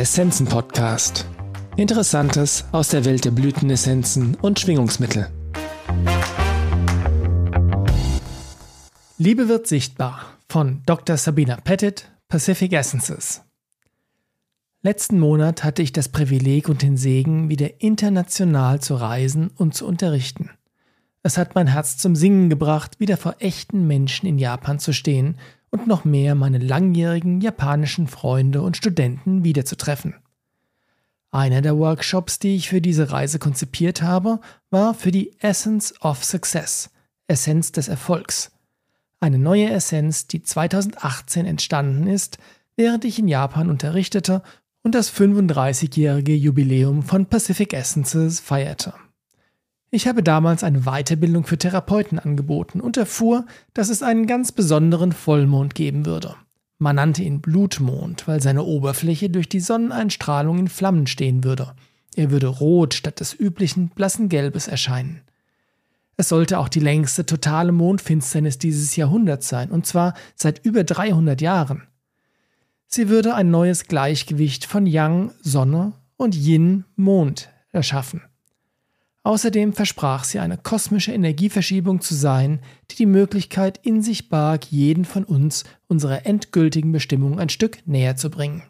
Essenzen Podcast. Interessantes aus der Welt der Blütenessenzen und Schwingungsmittel. Liebe wird sichtbar von Dr. Sabina Pettit, Pacific Essences. Letzten Monat hatte ich das Privileg und den Segen, wieder international zu reisen und zu unterrichten. Es hat mein Herz zum Singen gebracht, wieder vor echten Menschen in Japan zu stehen und noch mehr meine langjährigen japanischen Freunde und Studenten wiederzutreffen. Einer der Workshops, die ich für diese Reise konzipiert habe, war für die Essence of Success, Essenz des Erfolgs. Eine neue Essenz, die 2018 entstanden ist, während ich in Japan unterrichtete und das 35-jährige Jubiläum von Pacific Essences feierte. Ich habe damals eine Weiterbildung für Therapeuten angeboten und erfuhr, dass es einen ganz besonderen Vollmond geben würde. Man nannte ihn Blutmond, weil seine Oberfläche durch die Sonneneinstrahlung in Flammen stehen würde. Er würde rot statt des üblichen blassen Gelbes erscheinen. Es sollte auch die längste totale Mondfinsternis dieses Jahrhunderts sein, und zwar seit über 300 Jahren. Sie würde ein neues Gleichgewicht von Yang Sonne und Yin Mond erschaffen. Außerdem versprach sie eine kosmische Energieverschiebung zu sein, die die Möglichkeit in sich barg, jeden von uns unserer endgültigen Bestimmung ein Stück näher zu bringen.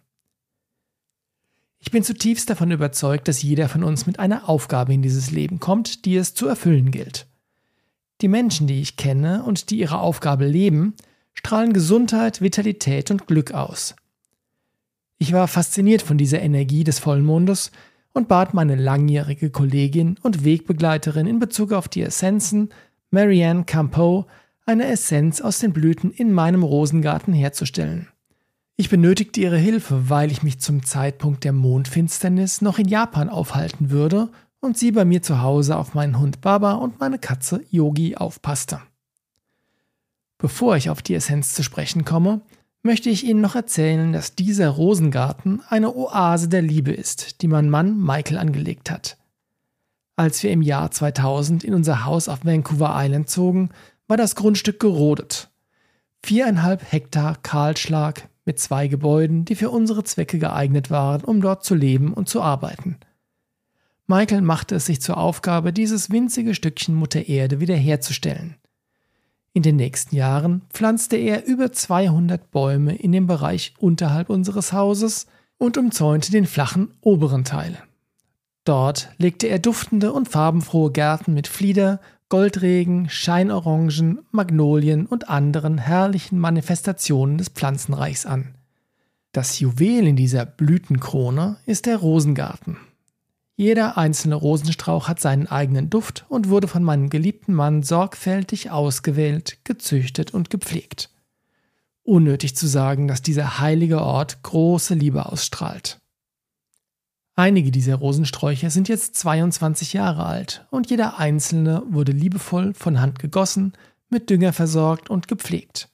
Ich bin zutiefst davon überzeugt, dass jeder von uns mit einer Aufgabe in dieses Leben kommt, die es zu erfüllen gilt. Die Menschen, die ich kenne und die ihre Aufgabe leben, strahlen Gesundheit, Vitalität und Glück aus. Ich war fasziniert von dieser Energie des Vollmondes und bat meine langjährige Kollegin und Wegbegleiterin in Bezug auf die Essenzen, Marianne Campeau, eine Essenz aus den Blüten in meinem Rosengarten herzustellen. Ich benötigte ihre Hilfe, weil ich mich zum Zeitpunkt der Mondfinsternis noch in Japan aufhalten würde und sie bei mir zu Hause auf meinen Hund Baba und meine Katze Yogi aufpasste. Bevor ich auf die Essenz zu sprechen komme, möchte ich Ihnen noch erzählen, dass dieser Rosengarten eine Oase der Liebe ist, die mein Mann Michael angelegt hat. Als wir im Jahr 2000 in unser Haus auf Vancouver Island zogen, war das Grundstück gerodet. Viereinhalb Hektar Kahlschlag mit zwei Gebäuden, die für unsere Zwecke geeignet waren, um dort zu leben und zu arbeiten. Michael machte es sich zur Aufgabe, dieses winzige Stückchen Mutter Erde wiederherzustellen. In den nächsten Jahren pflanzte er über 200 Bäume in dem Bereich unterhalb unseres Hauses und umzäunte den flachen oberen Teil. Dort legte er duftende und farbenfrohe Gärten mit Flieder, Goldregen, Scheinorangen, Magnolien und anderen herrlichen Manifestationen des Pflanzenreichs an. Das Juwel in dieser Blütenkrone ist der Rosengarten. Jeder einzelne Rosenstrauch hat seinen eigenen Duft und wurde von meinem geliebten Mann sorgfältig ausgewählt, gezüchtet und gepflegt. Unnötig zu sagen, dass dieser heilige Ort große Liebe ausstrahlt. Einige dieser Rosensträucher sind jetzt 22 Jahre alt und jeder einzelne wurde liebevoll von Hand gegossen, mit Dünger versorgt und gepflegt.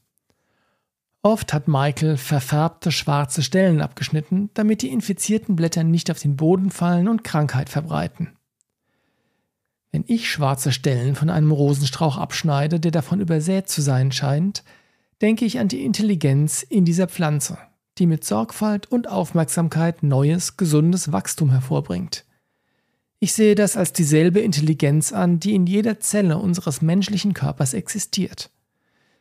Oft hat Michael verfärbte schwarze Stellen abgeschnitten, damit die infizierten Blätter nicht auf den Boden fallen und Krankheit verbreiten. Wenn ich schwarze Stellen von einem Rosenstrauch abschneide, der davon übersät zu sein scheint, denke ich an die Intelligenz in dieser Pflanze, die mit Sorgfalt und Aufmerksamkeit neues, gesundes Wachstum hervorbringt. Ich sehe das als dieselbe Intelligenz an, die in jeder Zelle unseres menschlichen Körpers existiert.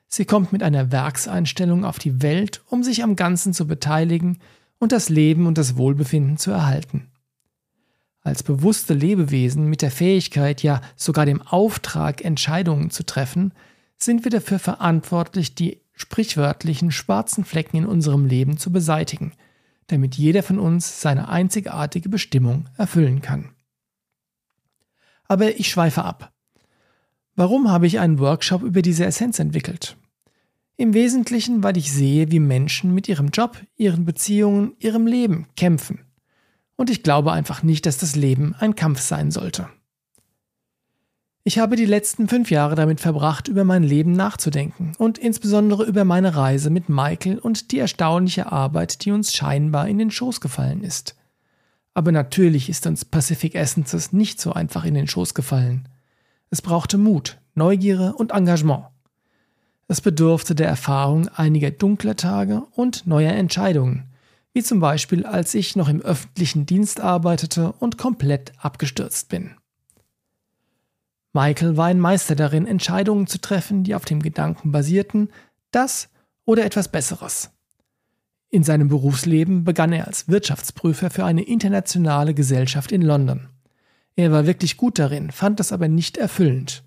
Sie kommt mit einer Werkseinstellung auf die Welt, um sich am Ganzen zu beteiligen und das Leben und das Wohlbefinden zu erhalten. Als bewusste Lebewesen mit der Fähigkeit, ja sogar dem Auftrag, Entscheidungen zu treffen, sind wir dafür verantwortlich, die sprichwörtlichen schwarzen Flecken in unserem Leben zu beseitigen, damit jeder von uns seine einzigartige Bestimmung erfüllen kann. Aber ich schweife ab. Warum habe ich einen Workshop über diese Essenz entwickelt? Im Wesentlichen, weil ich sehe, wie Menschen mit ihrem Job, ihren Beziehungen, ihrem Leben kämpfen. Und ich glaube einfach nicht, dass das Leben ein Kampf sein sollte. Ich habe die letzten fünf Jahre damit verbracht, über mein Leben nachzudenken und insbesondere über meine Reise mit Michael und die erstaunliche Arbeit, die uns scheinbar in den Schoß gefallen ist. Aber natürlich ist uns Pacific Essences nicht so einfach in den Schoß gefallen. Es brauchte Mut, Neugierde und Engagement. Es bedurfte der Erfahrung einiger dunkler Tage und neuer Entscheidungen, wie zum Beispiel als ich noch im öffentlichen Dienst arbeitete und komplett abgestürzt bin. Michael war ein Meister darin, Entscheidungen zu treffen, die auf dem Gedanken basierten, das oder etwas Besseres. In seinem Berufsleben begann er als Wirtschaftsprüfer für eine internationale Gesellschaft in London. Er war wirklich gut darin, fand das aber nicht erfüllend.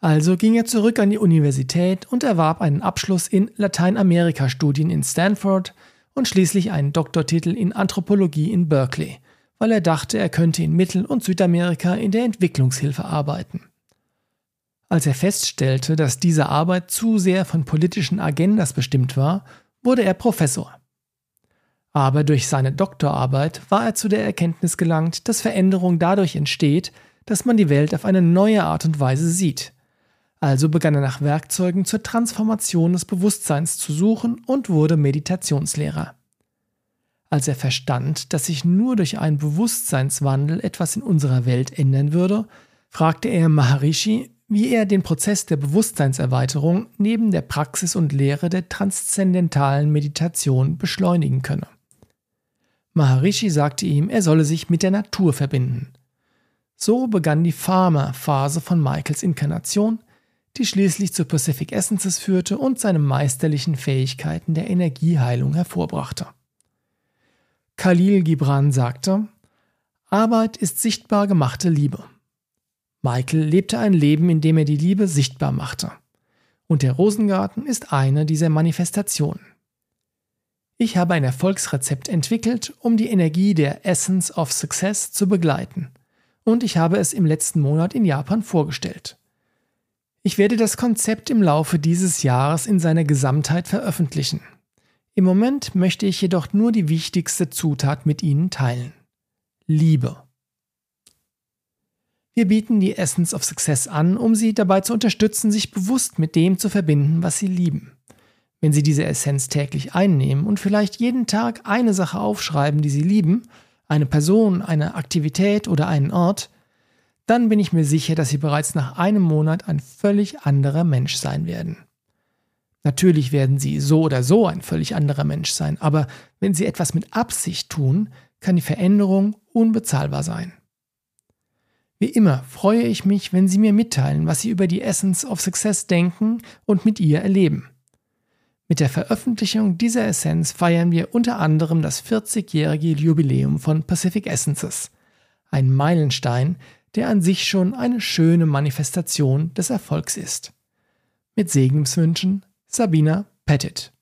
Also ging er zurück an die Universität und erwarb einen Abschluss in Lateinamerika-Studien in Stanford und schließlich einen Doktortitel in Anthropologie in Berkeley, weil er dachte, er könnte in Mittel- und Südamerika in der Entwicklungshilfe arbeiten. Als er feststellte, dass diese Arbeit zu sehr von politischen Agendas bestimmt war, wurde er Professor. Aber durch seine Doktorarbeit war er zu der Erkenntnis gelangt, dass Veränderung dadurch entsteht, dass man die Welt auf eine neue Art und Weise sieht, also begann er nach Werkzeugen zur Transformation des Bewusstseins zu suchen und wurde Meditationslehrer. Als er verstand, dass sich nur durch einen Bewusstseinswandel etwas in unserer Welt ändern würde, fragte er Maharishi, wie er den Prozess der Bewusstseinserweiterung neben der Praxis und Lehre der transzendentalen Meditation beschleunigen könne. Maharishi sagte ihm, er solle sich mit der Natur verbinden. So begann die Pharma-Phase von Michaels Inkarnation, die schließlich zu Pacific Essences führte und seine meisterlichen Fähigkeiten der Energieheilung hervorbrachte. Khalil Gibran sagte, Arbeit ist sichtbar gemachte Liebe. Michael lebte ein Leben, in dem er die Liebe sichtbar machte. Und der Rosengarten ist eine dieser Manifestationen. Ich habe ein Erfolgsrezept entwickelt, um die Energie der Essence of Success zu begleiten. Und ich habe es im letzten Monat in Japan vorgestellt. Ich werde das Konzept im Laufe dieses Jahres in seiner Gesamtheit veröffentlichen. Im Moment möchte ich jedoch nur die wichtigste Zutat mit Ihnen teilen. Liebe. Wir bieten die Essence of Success an, um Sie dabei zu unterstützen, sich bewusst mit dem zu verbinden, was Sie lieben. Wenn Sie diese Essenz täglich einnehmen und vielleicht jeden Tag eine Sache aufschreiben, die Sie lieben, eine Person, eine Aktivität oder einen Ort, dann bin ich mir sicher, dass Sie bereits nach einem Monat ein völlig anderer Mensch sein werden. Natürlich werden Sie so oder so ein völlig anderer Mensch sein, aber wenn Sie etwas mit Absicht tun, kann die Veränderung unbezahlbar sein. Wie immer freue ich mich, wenn Sie mir mitteilen, was Sie über die Essence of Success denken und mit ihr erleben. Mit der Veröffentlichung dieser Essenz feiern wir unter anderem das 40-jährige Jubiläum von Pacific Essences, ein Meilenstein, der an sich schon eine schöne Manifestation des Erfolgs ist. Mit Segenswünschen Sabina Pettit.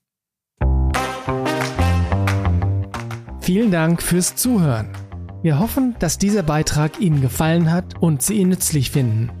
Vielen Dank fürs Zuhören. Wir hoffen, dass dieser Beitrag Ihnen gefallen hat und Sie ihn nützlich finden.